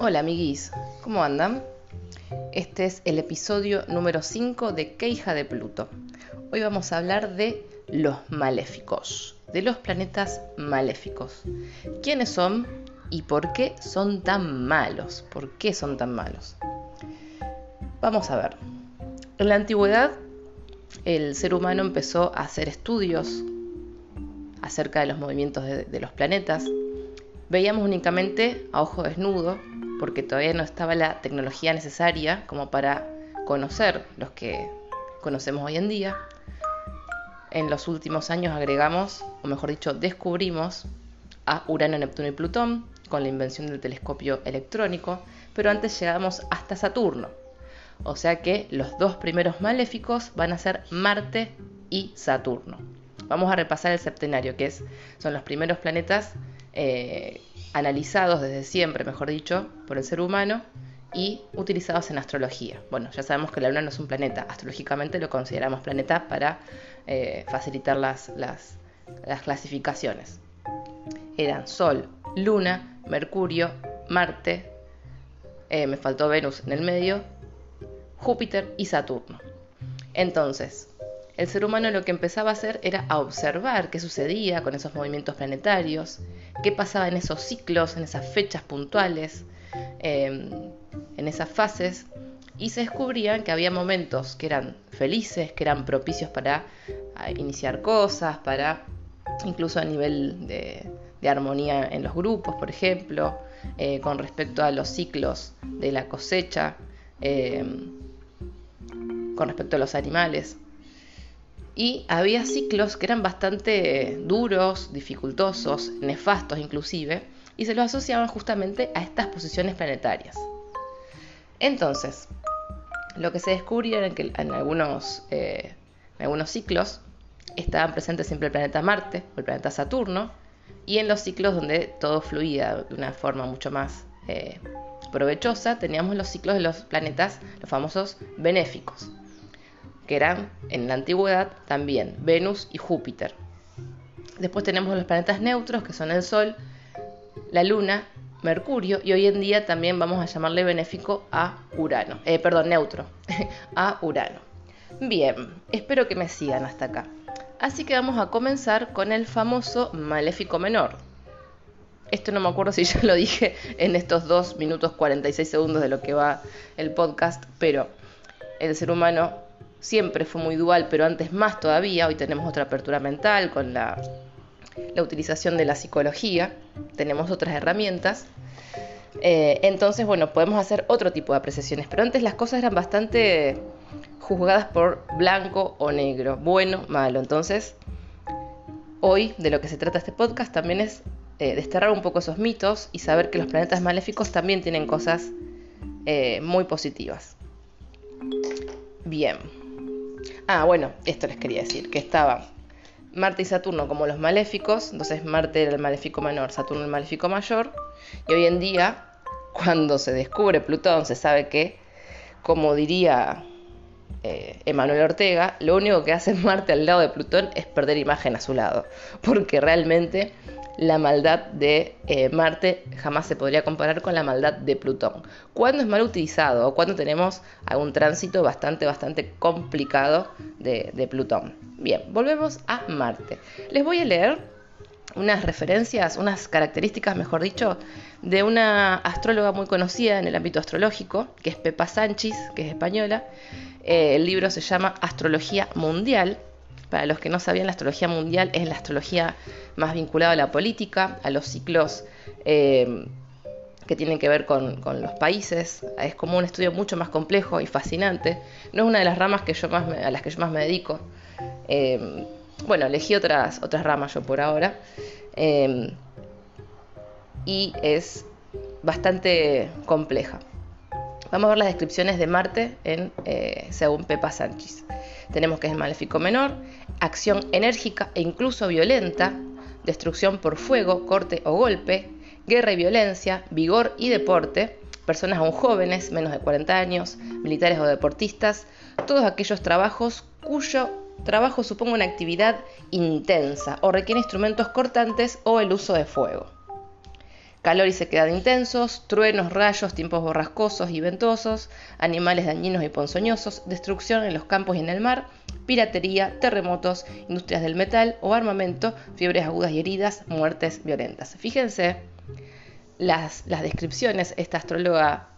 Hola amiguis, ¿cómo andan? Este es el episodio número 5 de Queija de Pluto. Hoy vamos a hablar de los maléficos, de los planetas maléficos. ¿Quiénes son y por qué son tan malos? ¿Por qué son tan malos? Vamos a ver. En la antigüedad, el ser humano empezó a hacer estudios acerca de los movimientos de los planetas. Veíamos únicamente a ojo desnudo porque todavía no estaba la tecnología necesaria como para conocer los que conocemos hoy en día. En los últimos años agregamos, o mejor dicho, descubrimos a Urano, Neptuno y Plutón con la invención del telescopio electrónico, pero antes llegamos hasta Saturno. O sea que los dos primeros maléficos van a ser Marte y Saturno. Vamos a repasar el septenario, que es, son los primeros planetas eh, analizados desde siempre, mejor dicho, por el ser humano y utilizados en astrología. Bueno, ya sabemos que la Luna no es un planeta, astrológicamente lo consideramos planeta para eh, facilitar las, las, clasificaciones. Eran Sol, Luna, Mercurio, Marte, eh, me faltó Venus en el medio, Júpiter y Saturno. Entonces, el ser humano lo que empezaba a hacer era a observar qué sucedía con esos movimientos planetarios, qué pasaba en esos ciclos, en esas fechas puntuales, em, en esas fases, y se descubrían que había momentos que eran felices, que eran propicios para iniciar cosas, para incluso a nivel de, armonía en los grupos, por ejemplo, eh, con respecto a los ciclos de la cosecha, em, con respecto a los animales y había ciclos que eran bastante duros, dificultosos, nefastos inclusive, y se los asociaban justamente a estas posiciones planetarias. Entonces, lo que se descubrió era que en algunos, eh, ciclos estaban presentes siempre el planeta Marte o el planeta Saturno, y en los ciclos donde todo fluía de una forma mucho más eh, provechosa, teníamos los ciclos de los planetas, los famosos benéficos que eran en la antigüedad también Venus y Júpiter. Después tenemos los planetas neutros, que son el Sol, la Luna, Mercurio, y hoy en día también vamos a llamarle benéfico a Urano, eh, perdón, neutro, a Urano. Bien, espero que me sigan hasta acá. Así que vamos a comenzar con el famoso maléfico menor. Esto no me acuerdo si ya lo dije en estos 2 minutos 46 segundos de lo que va el podcast, pero el ser humano siempre fue muy dual, pero antes más todavía, hoy tenemos otra apertura mental con la, la utilización de la psicología, tenemos otras herramientas. Eh, entonces, bueno, podemos hacer otro tipo de apreciaciones, pero antes las cosas eran bastante juzgadas por blanco o negro, bueno, malo. Entonces, hoy de lo que se trata este podcast también es eh, desterrar un poco esos mitos y saber que los planetas maléficos también tienen cosas eh, muy positivas. Bien. Ah, bueno, esto les quería decir, que estaba Marte y Saturno como los maléficos, entonces Marte era el maléfico menor, Saturno el maléfico mayor, y hoy en día, cuando se descubre Plutón, se sabe que, como diría eh, Emanuel Ortega, lo único que hace Marte al lado de Plutón es perder imagen a su lado, porque realmente la maldad de eh, Marte jamás se podría comparar con la maldad de Plutón. ¿Cuándo es mal utilizado o cuando tenemos algún tránsito bastante, bastante complicado de, de Plutón? Bien, volvemos a Marte. Les voy a leer unas referencias, unas características, mejor dicho, de una astróloga muy conocida en el ámbito astrológico, que es Pepa Sánchez, que es española. Eh, el libro se llama Astrología Mundial para los que no sabían, la astrología mundial es la astrología más vinculada a la política, a los ciclos eh, que tienen que ver con, los países. Es como un estudio mucho más complejo y fascinante. No es una de las ramas que yo más a las que yo más me dedico. Eh, bueno, elegí otras, otras ramas yo por ahora. Y es bastante compleja. Vamos a ver las descripciones de Marte en, según Pepa Sánchez. Tenemos que es maléfico menor, acción enérgica e incluso violenta, destrucción por fuego, corte o golpe, guerra y violencia, vigor y deporte, personas aún jóvenes, menos de 40 años, militares o deportistas, todos aquellos trabajos cuyo trabajo suponga una actividad intensa o requiere instrumentos cortantes o el uso de fuego. Calor y sequedad intensos, truenos, rayos, tiempos borrascosos y ventosos, animales dañinos y ponzoñosos, destrucción en los campos y en el mar, piratería, terremotos, industrias del metal o armamento, fiebres agudas y heridas, muertes violentas. Fíjense las, descripciones, esta astróloga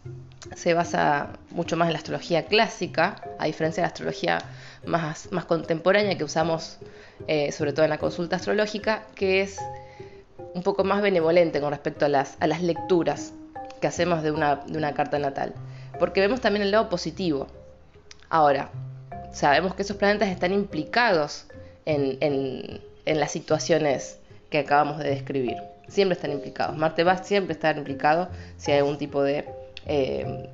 se basa mucho más en la astrología clásica, a diferencia de la astrología más, contemporánea que usamos eh, sobre todo en la consulta astrológica, que es un poco más benevolente con respecto a las, lecturas que hacemos de una, carta natal, porque vemos también el lado positivo. Ahora, sabemos que esos planetas están implicados en las situaciones que acabamos de describir siempre están implicados. Marte va siempre estar implicado si hay algún tipo de, eh,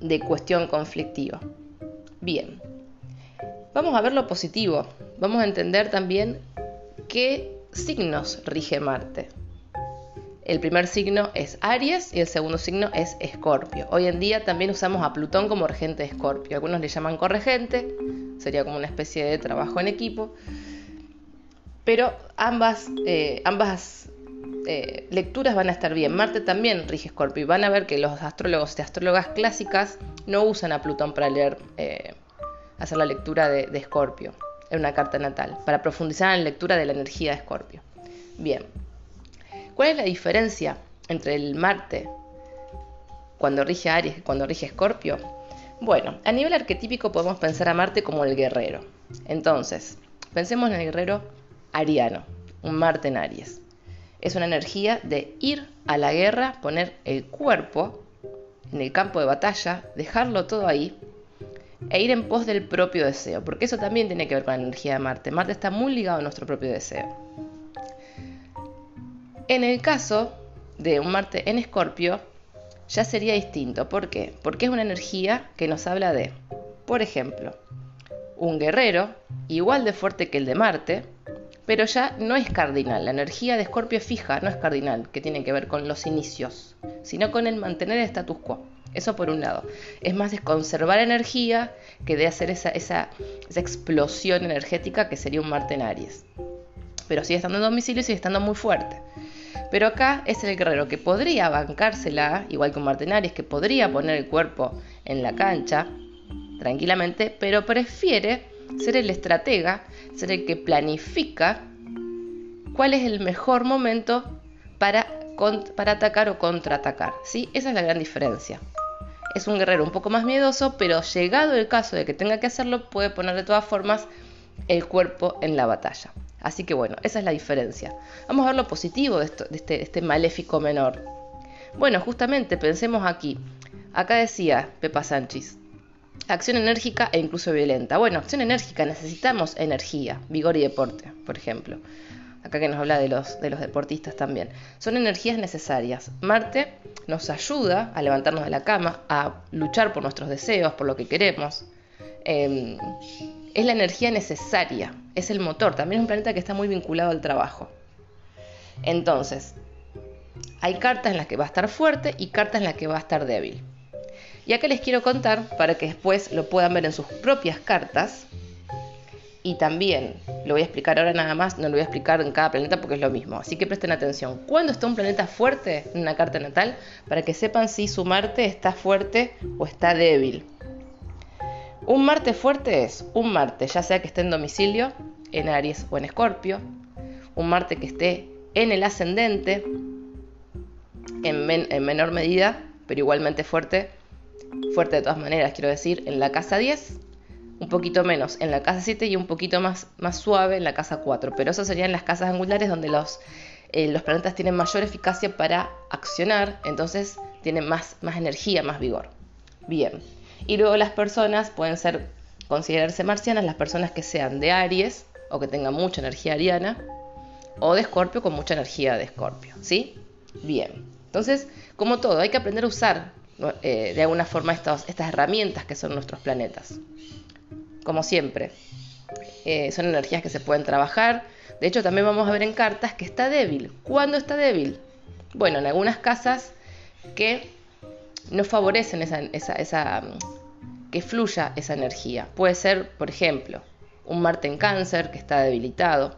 de cuestión conflictiva. Bien, vamos a ver lo positivo. Vamos a entender también qué signos rige Marte. El primer signo es Aries y el segundo signo es Escorpio. Hoy en día también usamos a Plutón como regente de Escorpio. Algunos le llaman corregente, sería como una especie de trabajo en equipo. Pero ambas, eh, eh, lecturas van a estar bien. Marte también rige Escorpio y van a ver que los astrólogos y astrólogas clásicas no usan a Plutón para leer, eh, hacer la lectura de Escorpio en una carta natal, para profundizar en la lectura de la energía de Escorpio. Bien, ¿cuál es la diferencia entre el Marte cuando rige Aries y cuando rige Escorpio? Bueno, a nivel arquetípico podemos pensar a Marte como el guerrero. Entonces, pensemos en el guerrero ariano, un Marte en Aries es una energía de ir a la guerra, poner el cuerpo en el campo de batalla, dejarlo todo ahí e ir en pos del propio deseo, porque eso también tiene que ver con la energía de Marte. Marte está muy ligado a nuestro propio deseo. En el caso de un Marte en Escorpio, ya sería distinto. ¿Por qué? Porque es una energía que nos habla de, por ejemplo, un guerrero igual de fuerte que el de Marte, pero ya no es cardinal. La energía de Escorpio es fija, no es cardinal, que tiene que ver con los inicios, sino con el mantener el status quo. Eso por un lado. Es más de conservar energía que de hacer esa, explosión energética que sería un Marte en Aries. Pero sigue estando en domicilio y sigue estando muy fuerte. Pero acá es el guerrero que podría bancársela, igual que un Marte Aries, que podría poner el cuerpo en la cancha tranquilamente, pero prefiere ser el estratega ser el que planifica cuál es el mejor momento para, para atacar o contraatacar. ¿sí? Esa es la gran diferencia. Es un guerrero un poco más miedoso, pero llegado el caso de que tenga que hacerlo, puede poner de todas formas el cuerpo en la batalla. Así que bueno, esa es la diferencia. Vamos a ver lo positivo de, este, este maléfico menor. Bueno, justamente pensemos aquí. Acá decía Pepa Sánchez, acción enérgica e incluso violenta. Bueno, acción enérgica, necesitamos energía, vigor y deporte, por ejemplo. Acá que nos habla de los, de los deportistas también. Son energías necesarias. Marte nos ayuda a levantarnos de la cama, a luchar por nuestros deseos, por lo que queremos. Em, es la energía necesaria, es el motor. También es un planeta que está muy vinculado al trabajo. Entonces, hay cartas en las que va a estar fuerte y cartas en las que va a estar débil. Y acá les quiero contar para que después lo puedan ver en sus propias cartas. Y también, lo voy a explicar ahora nada más, no lo voy a explicar en cada planeta porque es lo mismo. Así que presten atención. ¿Cuándo está un planeta fuerte en una carta natal? Para que sepan si su Marte está fuerte o está débil. Un Marte fuerte es un Marte, ya sea que esté en domicilio, en Aries o en Escorpio. Un Marte que esté en el ascendente, en, en menor medida, pero igualmente fuerte, fuerte de todas maneras, quiero decir, en la casa 10, un poquito menos en la casa 7 y un poquito más, más suave en la casa 4. Pero eso serían las casas angulares donde los, eh, los planetas tienen mayor eficacia para accionar, entonces tienen más, más energía, más vigor. Bien. Y luego las personas pueden ser, considerarse marcianas, las personas que sean de Aries o que tengan mucha energía ariana, o de Escorpio con mucha energía de Escorpio, ¿sí? Bien. Entonces, como todo, hay que aprender a usar eh, de alguna forma estas herramientas que son nuestros planetas. Como siempre, eh, son energías que se pueden trabajar. De hecho, también vamos a ver en cartas que está débil. ¿Cuándo está débil? Bueno, en algunas casas que no favorecen esa, esa, que fluya esa energía. Puede ser, por ejemplo, un Marte en cáncer que está debilitado,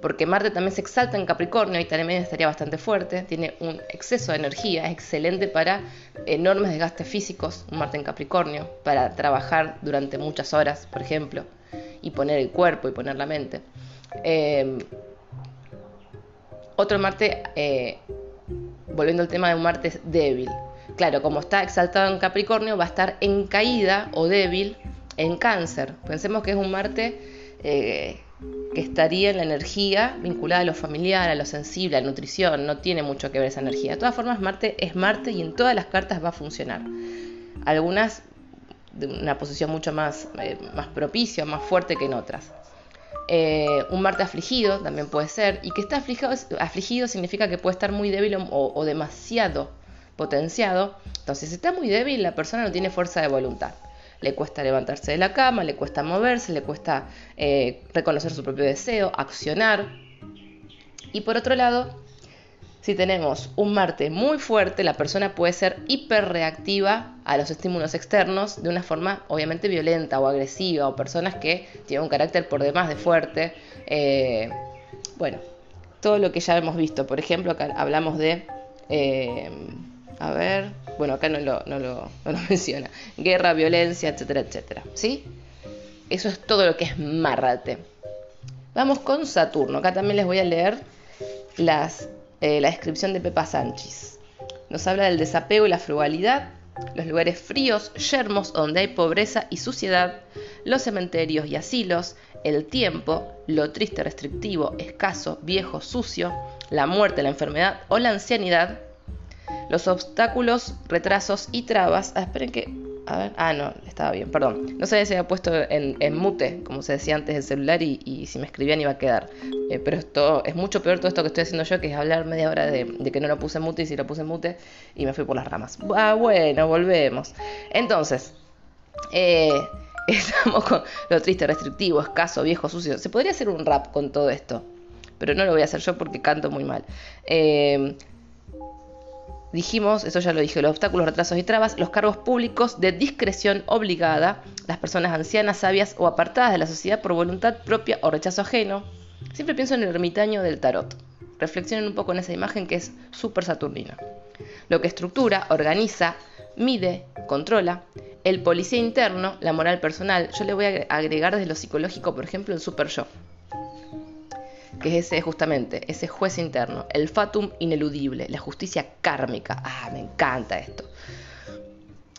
porque Marte también se exalta en Capricornio y también estaría bastante fuerte, tiene un exceso de energía, es excelente para enormes desgastes físicos, un Marte en Capricornio, para trabajar durante muchas horas, por ejemplo, y poner el cuerpo y poner la mente. Eh, otro Marte, eh, volviendo al tema de un Marte débil, claro, como está exaltado en Capricornio, va a estar en caída o débil en cáncer. Pensemos que es un Marte eh, que estaría en la energía vinculada a lo familiar, a lo sensible, a la nutrición, no tiene mucho que ver esa energía. De todas formas, Marte es Marte y en todas las cartas va a funcionar. Algunas de una posición mucho más, eh, propicia, más fuerte que en otras. Eh, un Marte afligido también puede ser, y que está afligido, afligido significa que puede estar muy débil o, o demasiado potenciado. Entonces, si está muy débil, la persona no tiene fuerza de voluntad le cuesta levantarse de la cama, le cuesta moverse, le cuesta eh, reconocer su propio deseo, accionar. Y por otro lado, si tenemos un Marte muy fuerte, la persona puede ser hiperreactiva a los estímulos externos de una forma obviamente violenta o agresiva, o personas que tienen un carácter por demás de fuerte. Eh, bueno, todo lo que ya hemos visto. Por ejemplo, acá hablamos de... Eh, a ver, bueno, acá no lo, menciona. Guerra, violencia, etcétera, etcétera. ¿Sí? Eso es todo lo que es Marte. Vamos con Saturno. Acá también les voy a leer las, eh, la descripción de Pepa Sánchez. Nos habla del desapego y la frugalidad, los lugares fríos, yermos donde hay pobreza y suciedad, los cementerios y asilos, el tiempo, lo triste, restrictivo, escaso, viejo, sucio, la muerte, la enfermedad o la ancianidad, los obstáculos, retrasos y trabas. Ah, esperen que. A ver. Ah, no, estaba bien, perdón. No sabía si había puesto en, mute, como se decía antes del celular, y, si me escribían iba a quedar. Eh, pero esto es mucho peor todo esto que estoy haciendo yo, que es hablar media hora de, que no lo puse en mute y si lo puse en mute y me fui por las ramas. Ah, bueno, volvemos. Entonces, eh, estamos con lo triste, restrictivo, escaso, viejo, sucio. Se podría hacer un rap con todo esto, pero no lo voy a hacer yo porque canto muy mal. Eh, dijimos, eso ya lo dije, los obstáculos, retrasos y trabas, los cargos públicos de discreción obligada, las personas ancianas, sabias o apartadas de la sociedad por voluntad propia o rechazo ajeno. Siempre pienso en el ermitaño del tarot. Reflexionen un poco en esa imagen que es súper saturnina. Lo que estructura, organiza, mide, controla. El policía interno, la moral personal. Yo le voy a agregar desde lo psicológico, por ejemplo, el super yo que es ese justamente, ese juez interno, el fatum ineludible, la justicia kármica. Ah, me encanta esto.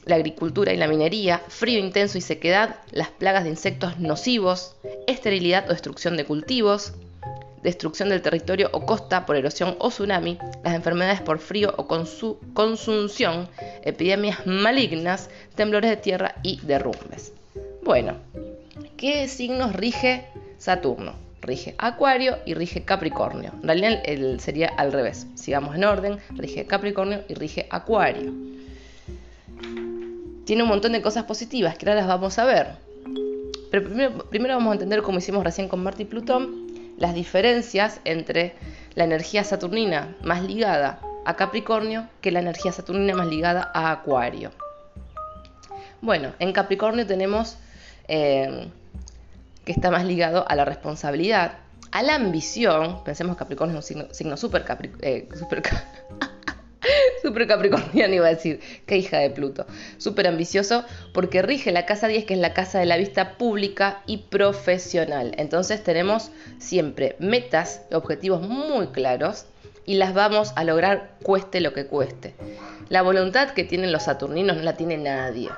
La agricultura y la minería, frío intenso y sequedad, las plagas de insectos nocivos, esterilidad o destrucción de cultivos, destrucción del territorio o costa por erosión o tsunami, las enfermedades por frío o consunción, epidemias malignas, temblores de tierra y derrumbes. Bueno, ¿qué signos rige Saturno? Rige Acuario y rige Capricornio. En realidad el, sería al revés. Sigamos en orden, rige Capricornio y rige Acuario. Tiene un montón de cosas positivas que ahora las vamos a ver. Pero primero, vamos a entender, como hicimos recién con Marte y Plutón, las diferencias entre la energía saturnina más ligada a Capricornio que la energía saturnina más ligada a Acuario. Bueno, en Capricornio tenemos eh, que está más ligado a la responsabilidad, a la ambición. Pensemos que Capricornio es un signo, eh, super, super, capricorniano, iba a decir, qué hija de Pluto. Súper ambicioso porque rige la casa 10, que es la casa de la vista pública y profesional. Entonces tenemos siempre metas, objetivos muy claros y las vamos a lograr cueste lo que cueste. La voluntad que tienen los saturninos no la tiene nadie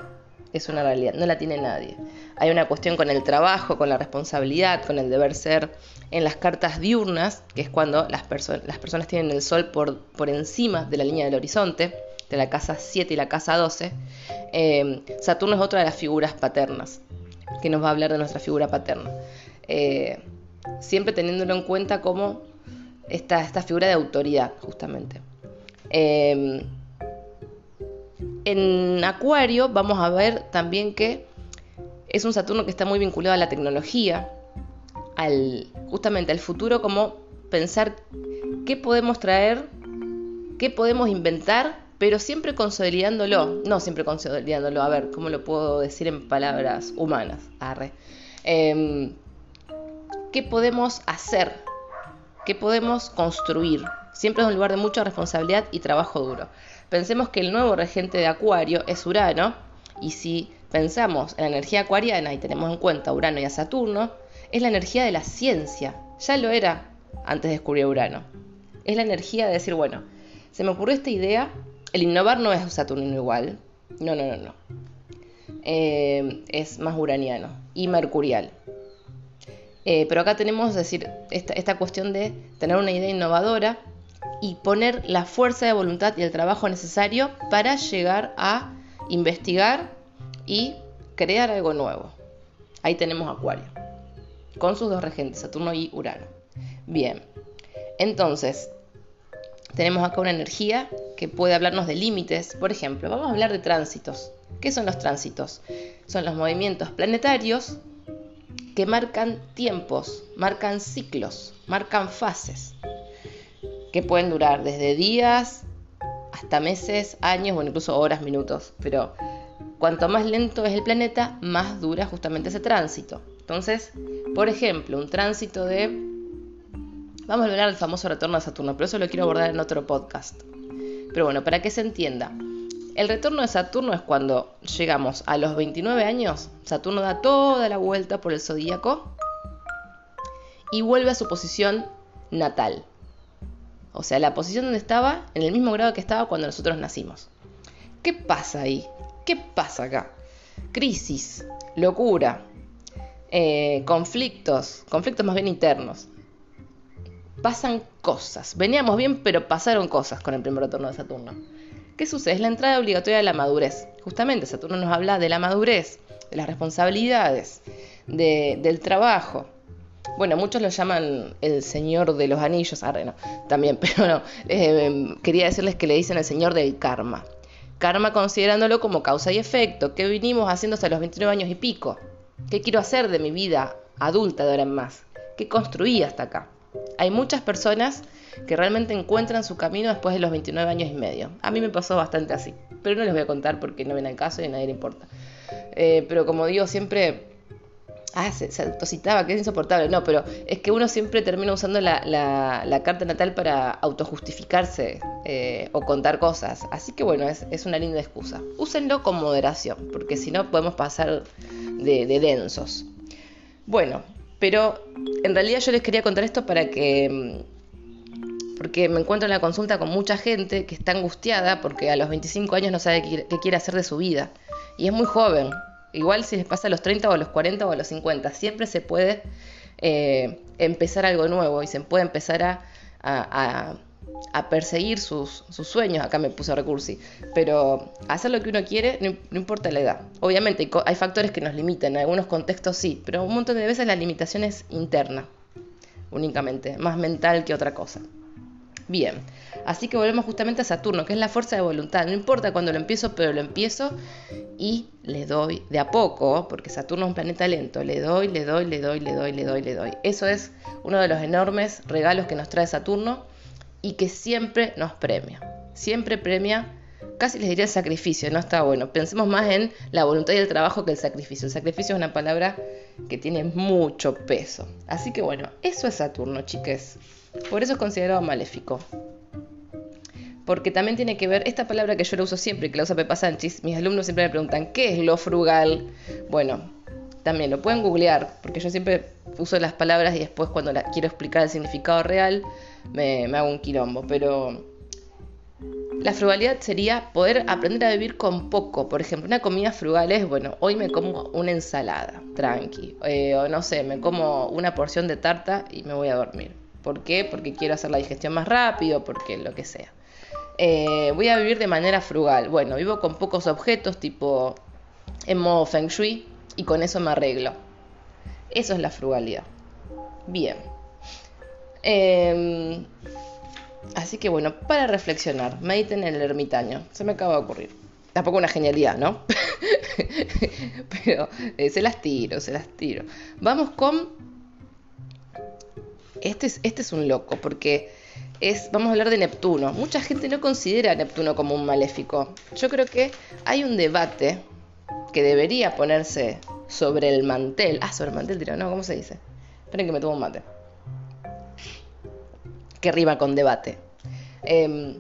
es una realidad, no la tiene nadie. Hay una cuestión con el trabajo, con la responsabilidad, con el deber ser. En las cartas diurnas, que es cuando las, las personas tienen el sol por, por, encima de la línea del horizonte, de la casa 7 y la casa 12, eh, Saturno es otra de las figuras paternas, que nos va a hablar de nuestra figura paterna. Eh, siempre teniéndolo en cuenta como esta, esta figura de autoridad, justamente. Eh, en Acuario vamos a ver también que es un Saturno que está muy vinculado a la tecnología, justamente al futuro, como pensar qué podemos traer, qué podemos inventar, pero siempre consolidándolo, no siempre consolidándolo, a ver, ¿cómo lo puedo decir en palabras humanas? Arre. Em, ¿Qué podemos hacer que podemos construir. Siempre es un lugar de mucha responsabilidad y trabajo duro. Pensemos que el nuevo regente de Acuario es Urano, y si pensamos en la energía acuariana y tenemos en cuenta Urano y a Saturno, es la energía de la ciencia. Ya lo era antes de descubrir Urano. Es la energía de decir, bueno, se me ocurrió esta idea, el innovar no es Saturno igual. No, no, no, no. Eh, es más uraniano y mercurial. Eh, pero acá tenemos, decir, esta, cuestión de tener una idea innovadora y poner la fuerza de voluntad y el trabajo necesario para llegar a investigar y crear algo nuevo. Ahí tenemos Acuario, con sus dos regentes, Saturno y Urano. Bien, entonces, tenemos acá una energía que puede hablarnos de límites. Por ejemplo, vamos a hablar de tránsitos. ¿Qué son los tránsitos? Son los movimientos planetarios que marcan tiempos, marcan ciclos, marcan fases, que pueden durar desde días hasta meses, años o incluso horas, minutos. Pero cuanto más lento es el planeta, más dura justamente ese tránsito. Entonces, por ejemplo, un tránsito de... Vamos a hablar del famoso retorno de Saturno, pero eso lo quiero abordar en otro podcast. Pero bueno, para que se entienda, el retorno de Saturno es cuando llegamos a los 29 años, Saturno da toda la vuelta por el zodíaco y vuelve a su posición natal. O sea, la posición donde estaba, en el mismo grado que estaba cuando nosotros nacimos. ¿Qué pasa ahí? ¿Qué pasa acá? Crisis, locura, eh, conflictos, conflictos más bien internos. Pasan cosas. Veníamos bien, pero pasaron cosas con el primer retorno de Saturno. ¿Qué sucede? Es la entrada obligatoria de la madurez. Justamente Saturno nos habla de la madurez, de las responsabilidades, del trabajo. Bueno, muchos lo llaman el señor de los anillos, no, también, pero no, eh, quería decirles que le dicen el señor del karma. Karma considerándolo como causa y efecto, ¿qué vinimos haciendo hasta los 29 años y pico? ¿Qué quiero hacer de mi vida adulta de ahora en más? ¿Qué construí hasta acá? Hay muchas personas que realmente encuentran su camino después de los 29 años y medio. A mí me pasó bastante así, pero no les voy a contar porque no viene al caso y a nadie le importa. Eh, pero como digo, siempre... Ah, se, autocitaba, que es insoportable. No, pero es que uno siempre termina usando la, carta natal para autojustificarse eh, o contar cosas. Así que bueno, es, una linda excusa. Úsenlo con moderación, porque si no podemos pasar de, de densos. Bueno, pero en realidad yo les quería contar esto para que mm, porque me encuentro en la consulta con mucha gente que está angustiada porque a los 25 años no sabe qué, quiere hacer de su vida. Y es muy joven. Igual si les pasa a los 30 o a los 40 o a los 50, siempre se puede eh, empezar algo nuevo y se puede empezar a, perseguir sus, sueños. Acá me puse recursi. Pero hacer lo que uno quiere no, importa la edad. Obviamente hay factores que nos limitan, en algunos contextos sí, pero un montón de veces la limitación es interna, únicamente, más mental que otra cosa. Bien, así que volvemos justamente a Saturno, que es la fuerza de voluntad. No importa cuándo lo empiezo, pero lo empiezo y le doy de a poco, porque Saturno es un planeta lento. Le doy, le doy, le doy, le doy, le doy, le doy. Eso es uno de los enormes regalos que nos trae Saturno y que siempre nos premia. Siempre premia, casi les diría el sacrificio, no está bueno. Pensemos más en la voluntad y el trabajo que el sacrificio. El sacrificio es una palabra que tiene mucho peso. Así que bueno, eso es Saturno, chiques. Por eso es considerado maléfico. Porque también tiene que ver, esta palabra que yo la uso siempre, que la usa Pepa Sánchez, mis alumnos siempre me preguntan, ¿qué es lo frugal? Bueno, también lo pueden googlear, porque yo siempre uso las palabras y después cuando quiero explicar el significado real, me, me hago un quilombo. Pero la frugalidad sería poder aprender a vivir con poco. Por ejemplo, una comida frugal es, bueno, hoy me como una ensalada, tranqui. Eh, o no sé, me como una porción de tarta y me voy a dormir. ¿Por qué? Porque quiero hacer la digestión más rápido, porque lo que sea. Eh, voy a vivir de manera frugal. Bueno, vivo con pocos objetos, tipo en modo feng shui, y con eso me arreglo. Eso es la frugalidad. Bien. Em, así que bueno, para reflexionar, mediten en el ermitaño. Se me acaba de ocurrir. Tampoco una genialidad, ¿no? Pero eh, se las tiro, se las tiro. Vamos con este es, este es un loco, porque vamos a hablar de Neptuno. Mucha gente no considera a Neptuno como un maléfico. Yo creo que hay un debate que debería ponerse sobre el mantel. Ah, sobre el mantel, tiro, no, ¿cómo se dice? Esperen que me tomo un mate. que rima con debate. Em,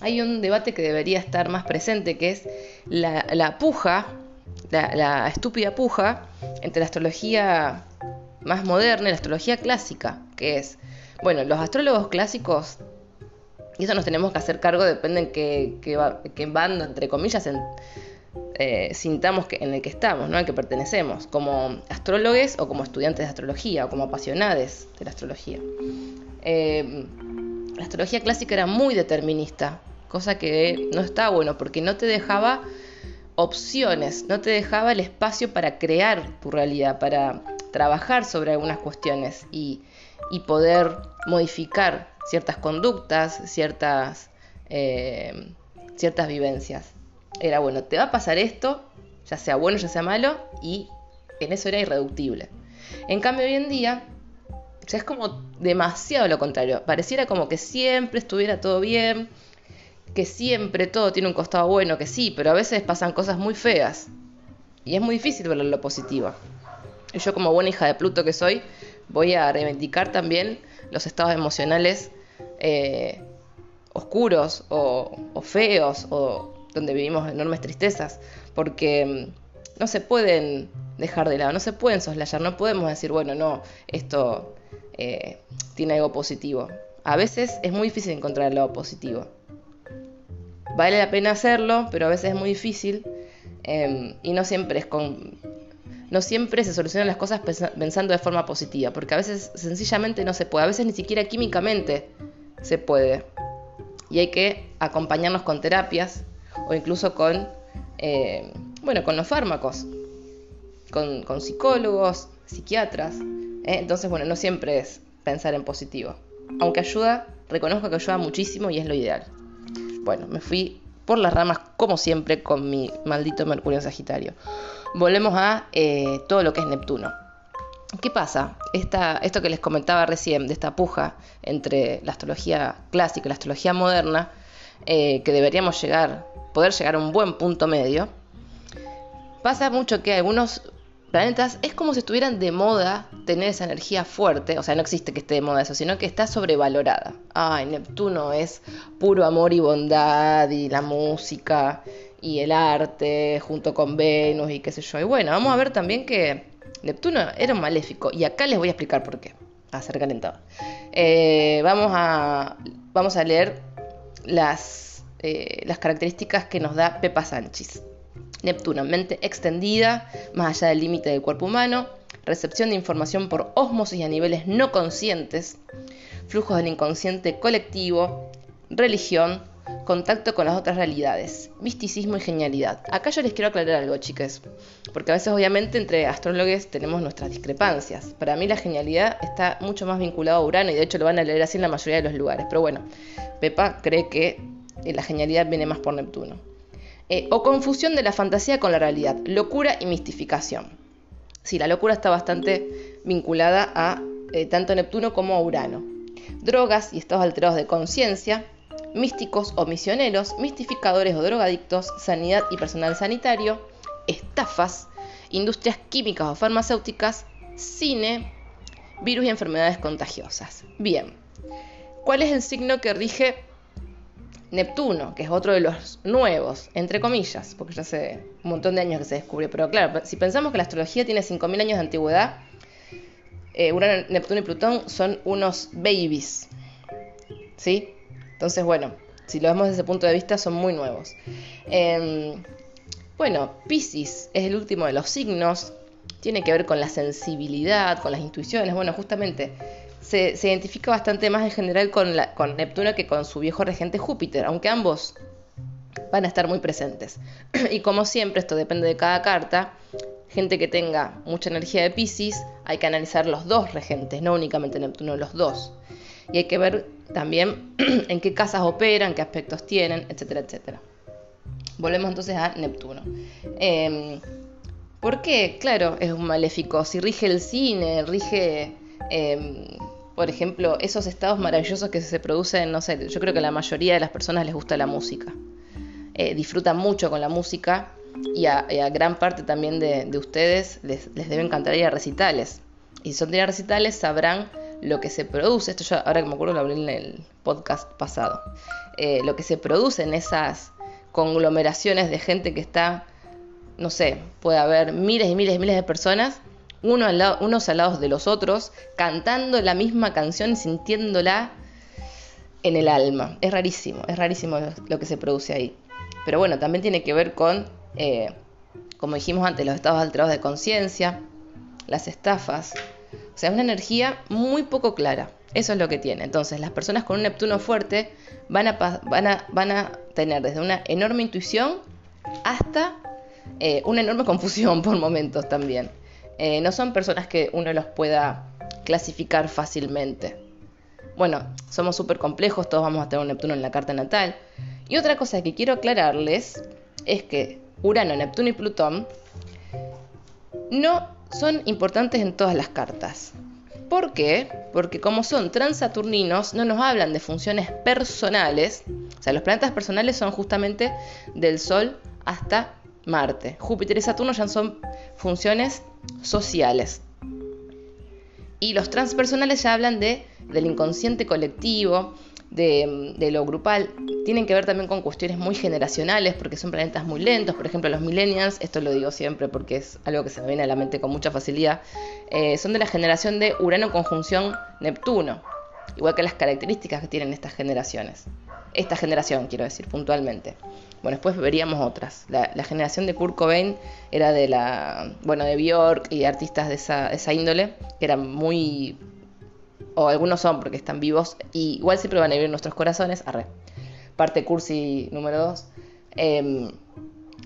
hay un debate que debería estar más presente, que es la, puja, la, estúpida puja entre la astrología más moderna la astrología clásica, que es, bueno, los astrólogos clásicos, y eso nos tenemos que hacer cargo, depende en qué, qué, bando, entre comillas, eh, sintamos que, en el que estamos, ¿no? al que pertenecemos, como astrólogos o como estudiantes de astrología o como apasionados de la astrología. Eh, la astrología clásica era muy determinista, cosa que no está bueno porque no te dejaba opciones, no te dejaba el espacio para crear tu realidad, para trabajar sobre algunas cuestiones y, poder modificar ciertas conductas, ciertas, eh, ciertas vivencias. Era bueno, te va a pasar esto, ya sea bueno, ya sea malo, y en eso era irreductible. En cambio, hoy en día sea, es como demasiado lo contrario. Pareciera como que siempre estuviera todo bien, que siempre todo tiene un costado bueno, que sí, pero a veces pasan cosas muy feas. Y es muy difícil ver lo positivo. Y yo como buena hija de Pluto que soy, voy a reivindicar también los estados emocionales eh, oscuros o, feos o donde vivimos enormes tristezas, porque mm, no se pueden dejar de lado, no se pueden soslayar, no podemos decir, bueno, no, esto eh, tiene algo positivo. A veces es muy difícil encontrar el lado positivo. Vale la pena hacerlo, pero a veces es muy difícil em, y no siempre es con... No siempre se solucionan las cosas pensando de forma positiva, porque a veces sencillamente no se puede, a veces ni siquiera químicamente se puede. Y hay que acompañarnos con terapias o incluso con, eh, bueno, con los fármacos, con, psicólogos, psiquiatras. ¿eh? Entonces, bueno, no siempre es pensar en positivo. Aunque ayuda, reconozco que ayuda muchísimo y es lo ideal. Bueno, me fui por las ramas como siempre con mi maldito Mercurio Sagitario. Volvemos a eh, todo lo que es Neptuno. ¿Qué pasa? esto que les comentaba recién, de esta puja entre la astrología clásica y la astrología moderna, eh, que deberíamos llegar, poder llegar a un buen punto medio, pasa mucho que algunos planetas es como si estuvieran de moda tener esa energía fuerte, o sea, no existe que esté de moda eso, sino que está sobrevalorada. Ay, Neptuno es puro amor y bondad y la música y el arte junto con Venus y qué sé yo. Y bueno, vamos a ver también que Neptuno era un maléfico y acá les voy a explicar por qué. A ser calentado. Eh, vamos, a, vamos a leer las, eh, las características que nos da Pepa Sánchez. Neptuno, mente extendida, más allá del límite del cuerpo humano, recepción de información por osmosis a niveles no conscientes, flujos del inconsciente colectivo, religión, contacto con las otras realidades, misticismo y genialidad. Acá yo les quiero aclarar algo, chicas, porque a veces obviamente entre astrólogos tenemos nuestras discrepancias. Para mí la genialidad está mucho más vinculada a Urano y de hecho lo van a leer así en la mayoría de los lugares. Pero bueno, Pepa cree que la genialidad viene más por Neptuno. Eh, o confusión de la fantasía con la realidad, locura y mistificación. Sí, la locura está bastante vinculada a eh, tanto Neptuno como a Urano. Drogas y estados alterados de conciencia, místicos o misioneros, mistificadores o drogadictos, sanidad y personal sanitario, estafas, industrias químicas o farmacéuticas, cine, virus y enfermedades contagiosas. Bien, ¿cuál es el signo que rige Neptuno, que es otro de los nuevos, entre comillas, porque ya hace un montón de años que se descubrió. Pero claro, si pensamos que la astrología tiene 5.000 años de antigüedad, eh, Urano, Neptuno y Plutón son unos babies. ¿Sí? Entonces, bueno, si lo vemos desde ese punto de vista, son muy nuevos. Em, bueno, Pisces es el último de los signos, tiene que ver con la sensibilidad, con las intuiciones. Bueno, justamente se, identifica bastante más en general con, Neptuno que con su viejo regente Júpiter, aunque ambos van a estar muy presentes. y como siempre, esto depende de cada carta. Gente que tenga mucha energía de Pisces, hay que analizar los dos regentes, no únicamente Neptuno, los dos. Y hay que ver también en qué casas operan, qué aspectos tienen, etcétera, etcétera. Volvemos entonces a Neptuno. Eh, ¿Por qué? Claro, es un maléfico. Si rige el cine, rige em, por ejemplo, esos estados maravillosos que se producen, no sé, yo creo que a la mayoría de las personas les gusta la música. Eh, disfrutan mucho con la música y a, gran parte también de, ustedes les, deben cantar ir a recitales. Y si son de ir a recitales sabrán lo que se produce, esto ya ahora que me acuerdo lo hablé en el podcast pasado, eh, lo que se produce en esas conglomeraciones de gente que está, no sé, puede haber miles y miles y miles de personas, unos al lado de los otros, cantando la misma canción, sintiéndola en el alma. Es rarísimo, es rarísimo lo que se produce ahí. Pero bueno, también tiene que ver con, eh, como dijimos antes, los estados alterados de conciencia, las estafas. O sea, es una energía muy poco clara. Eso es lo que tiene. Entonces, las personas con un Neptuno fuerte van a, van a, van a tener desde una enorme intuición hasta eh, una enorme confusión por momentos también. Eh, no son personas que uno los pueda clasificar fácilmente. Bueno, somos súper complejos, todos vamos a tener un Neptuno en la carta natal. Y otra cosa que quiero aclararles es que Urano, Neptuno y Plutón no son importantes en todas las cartas. ¿Por qué? Porque como son transaturninos, no nos hablan de funciones personales. O sea, los planetas personales son justamente del Sol hasta Marte. Júpiter y Saturno ya son funciones sociales. Y los transpersonales ya hablan de, del inconsciente colectivo, de, lo grupal tienen que ver también con cuestiones muy generacionales, porque son planetas muy lentos. Por ejemplo, los millennials, esto lo digo siempre porque es algo que se me viene a la mente con mucha facilidad, eh, son de la generación de Urano conjunción Neptuno, igual que las características que tienen estas generaciones. Esta generación, quiero decir, puntualmente. Bueno, después veríamos otras. La, generación de Kurt Cobain era de la, bueno, de Bjork y artistas de esa, esa índole, que eran muy o algunos son porque están vivos, y igual siempre van a vivir en nuestros corazones, arre. Parte cursi número 2. Em,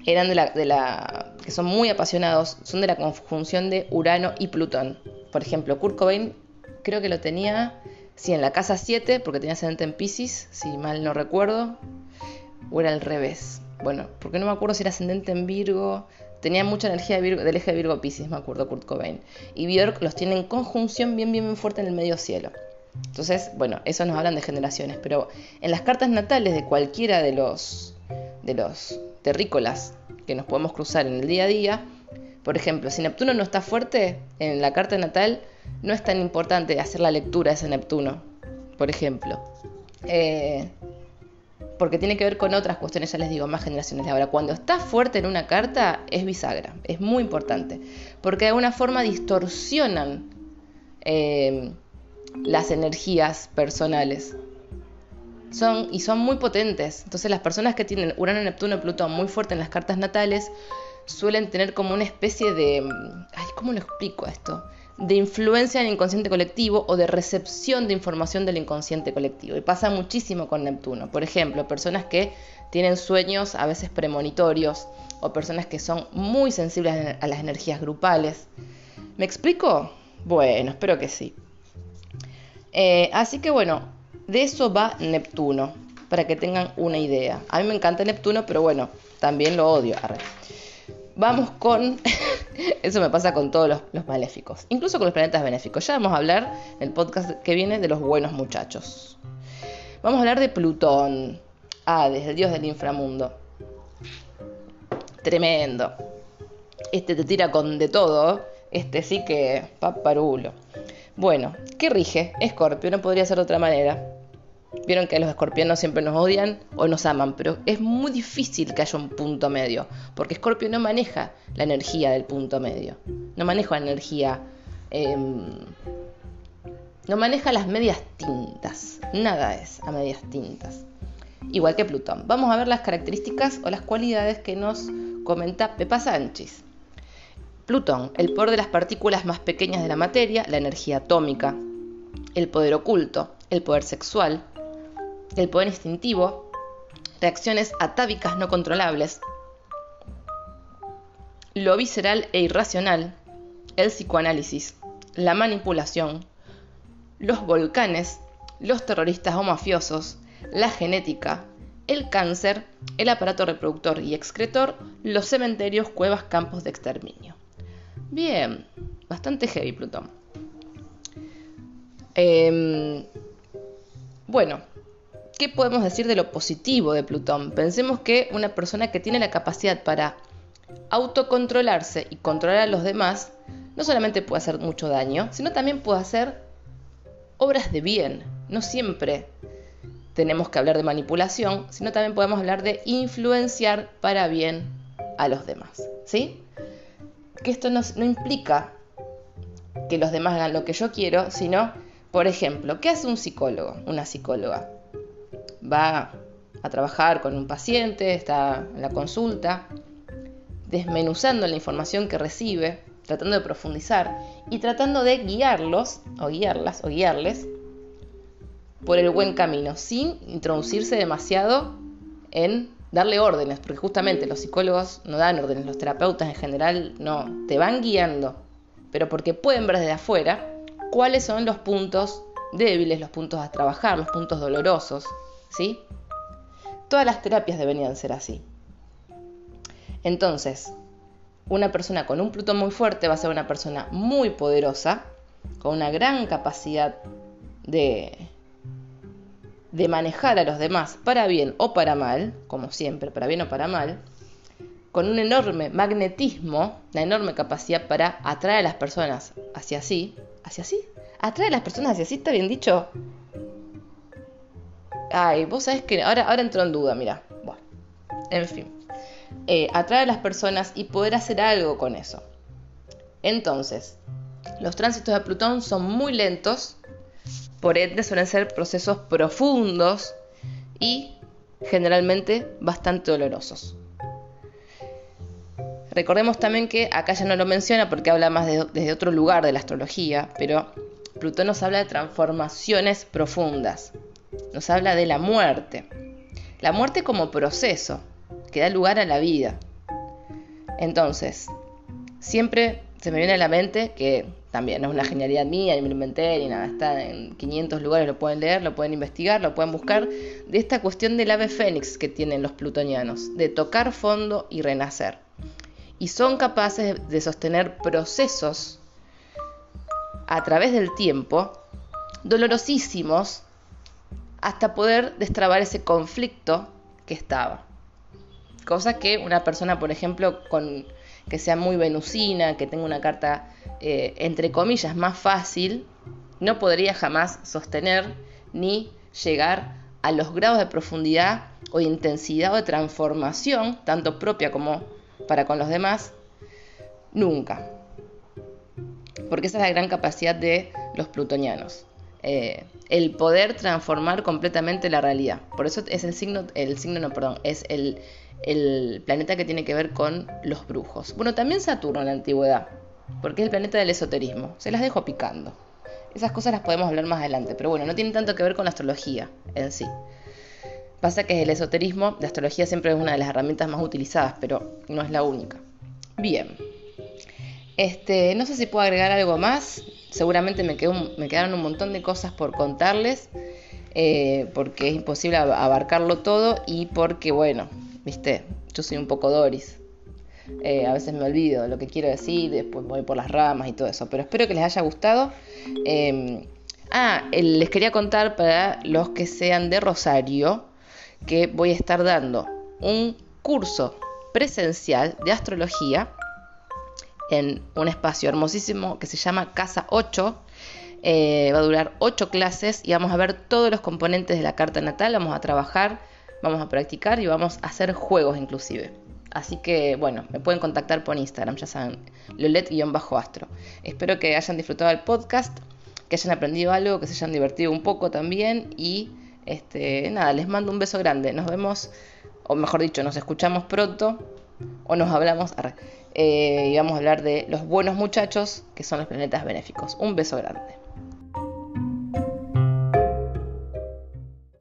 eran de la, de la, que son muy apasionados, son de la conjunción de Urano y Plutón. Por ejemplo, Kurt Cobain creo que lo tenía, sí, en la casa 7, porque tenía ascendente en Pisces, si mal no recuerdo, o era al revés. Bueno, porque no me acuerdo si era ascendente en Virgo, Tenía mucha energía del eje de Virgo Pisces, me acuerdo, Kurt Cobain. Y Björk los tiene en conjunción bien, bien, bien fuerte en el medio cielo. Entonces, bueno, eso nos hablan de generaciones. Pero en las cartas natales de cualquiera de los, de los terrícolas que nos podemos cruzar en el día a día, por ejemplo, si Neptuno no está fuerte, en la carta natal no es tan importante hacer la lectura de ese Neptuno, por ejemplo. Eh, porque tiene que ver con otras cuestiones, ya les digo, más generaciones de ahora. Cuando está fuerte en una carta es bisagra, es muy importante, porque de alguna forma distorsionan eh, las energías personales. Son, y son muy potentes. Entonces las personas que tienen Urano, Neptuno, Plutón muy fuerte en las cartas natales suelen tener como una especie de... Ay, ¿cómo lo explico esto? de influencia en el inconsciente colectivo o de recepción de información del inconsciente colectivo. Y pasa muchísimo con Neptuno. Por ejemplo, personas que tienen sueños a veces premonitorios o personas que son muy sensibles a las energías grupales. ¿Me explico? Bueno, espero que sí. Eh, así que bueno, de eso va Neptuno, para que tengan una idea. A mí me encanta Neptuno, pero bueno, también lo odio. Vamos con Eso me pasa con todos los, maléficos, incluso con los planetas benéficos. Ya vamos a hablar en el podcast que viene de los buenos muchachos. Vamos a hablar de Plutón, Hades, el dios del inframundo. Tremendo. Este te tira con de todo. Este sí que paparulo. Bueno, ¿qué rige? Escorpio, no podría ser de otra manera. Vieron que los escorpianos siempre nos odian o nos aman, pero es muy difícil que haya un punto medio, porque Escorpio no maneja la energía del punto medio, no maneja la energía, em, no maneja las medias tintas, nada es a medias tintas, igual que Plutón. Vamos a ver las características o las cualidades que nos comenta Pepa Sánchez. Plutón, el poder de las partículas más pequeñas de la materia, la energía atómica, el poder oculto, el poder sexual, el poder instintivo, reacciones atávicas no controlables, lo visceral e irracional, el psicoanálisis, la manipulación, los volcanes, los terroristas o mafiosos, la genética, el cáncer, el aparato reproductor y excretor, los cementerios, cuevas, campos de exterminio. Bien, bastante heavy Plutón. Em, bueno, ¿qué podemos decir de lo positivo de Plutón? Pensemos que una persona que tiene la capacidad para autocontrolarse y controlar a los demás, no solamente puede hacer mucho daño, sino también puede hacer obras de bien. No siempre tenemos que hablar de manipulación, sino también podemos hablar de influenciar para bien a los demás. ¿Sí? Que esto no, no implica que los demás hagan lo que yo quiero, sino, por ejemplo, ¿qué hace un psicólogo, una psicóloga? Va a trabajar con un paciente, está en la consulta, desmenuzando la información que recibe, tratando de profundizar y tratando de guiarlos, o guiarlas, o guiarles, por el buen camino, sin introducirse demasiado en darle órdenes, porque justamente los psicólogos no dan órdenes, los terapeutas en general no, te van guiando, pero porque pueden ver desde afuera cuáles son los puntos débiles, los puntos a trabajar, los puntos dolorosos, ¿sí? Todas las terapias deberían ser así. Entonces, una persona con un Plutón muy fuerte va a ser una persona muy poderosa, con una gran capacidad de, de manejar a los demás para bien o para mal, como siempre, para bien o para mal, con un enorme magnetismo, una enorme capacidad para atraer a las personas hacia sí, hacia sí, atraer a las personas hacia sí, está bien dicho. Ay, vos sabés que ahora, ahora entró en duda, mira. Bueno, en fin. Eh, atraer a las personas y poder hacer algo con eso. Entonces, los tránsitos de Plutón son muy lentos, por ende suelen ser procesos profundos y generalmente bastante dolorosos. Recordemos también que acá ya no lo menciona porque habla más desde otro lugar de la astrología, pero Plutón nos habla de transformaciones profundas nos habla de la muerte. La muerte como proceso que da lugar a la vida. Entonces, siempre se me viene a la mente que también no es una genialidad mía, ni me lo inventé, ni nada, está en 500 lugares, lo pueden leer, lo pueden investigar, lo pueden buscar, de esta cuestión del ave fénix que tienen los plutonianos, de tocar fondo y renacer. Y son capaces de sostener procesos a través del tiempo dolorosísimos hasta poder destrabar ese conflicto que estaba. Cosa que una persona, por ejemplo, con, que sea muy venusina, que tenga una carta, eh, entre comillas, más fácil, no podría jamás sostener ni llegar a los grados de profundidad o intensidad o de transformación, tanto propia como para con los demás, nunca. Porque esa es la gran capacidad de los plutonianos. Eh, el poder transformar completamente la realidad. Por eso es el signo, el signo no, perdón, es el, planeta que tiene que ver con los brujos. Bueno, también Saturno en la antigüedad, porque es el planeta del esoterismo. Se las dejo picando. Esas cosas las podemos hablar más adelante, pero bueno, no tiene tanto que ver con la astrología en sí. Pasa que el esoterismo, la astrología siempre es una de las herramientas más utilizadas, pero no es la única. Bien. Este, no sé si puedo agregar algo más seguramente me, quedaron un montón de cosas por contarles, eh, porque es imposible abarcarlo todo y porque, bueno, viste, yo soy un poco Doris. Eh, a veces me olvido lo que quiero decir, después voy por las ramas y todo eso, pero espero que les haya gustado. Em, ah, les quería contar para los que sean de Rosario que voy a estar dando un curso presencial de astrología en un espacio hermosísimo que se llama Casa 8. Eh, va a durar 8 clases y vamos a ver todos los componentes de la carta natal, vamos a trabajar, vamos a practicar y vamos a hacer juegos inclusive. Así que bueno, me pueden contactar por Instagram, ya saben, lolet-astro. Espero que hayan disfrutado el podcast, que hayan aprendido algo, que se hayan divertido un poco también y este, nada, les mando un beso grande. Nos vemos, o mejor dicho, nos escuchamos pronto o nos hablamos eh, y vamos a hablar de los buenos muchachos, que son los planetas benéficos. Un beso grande.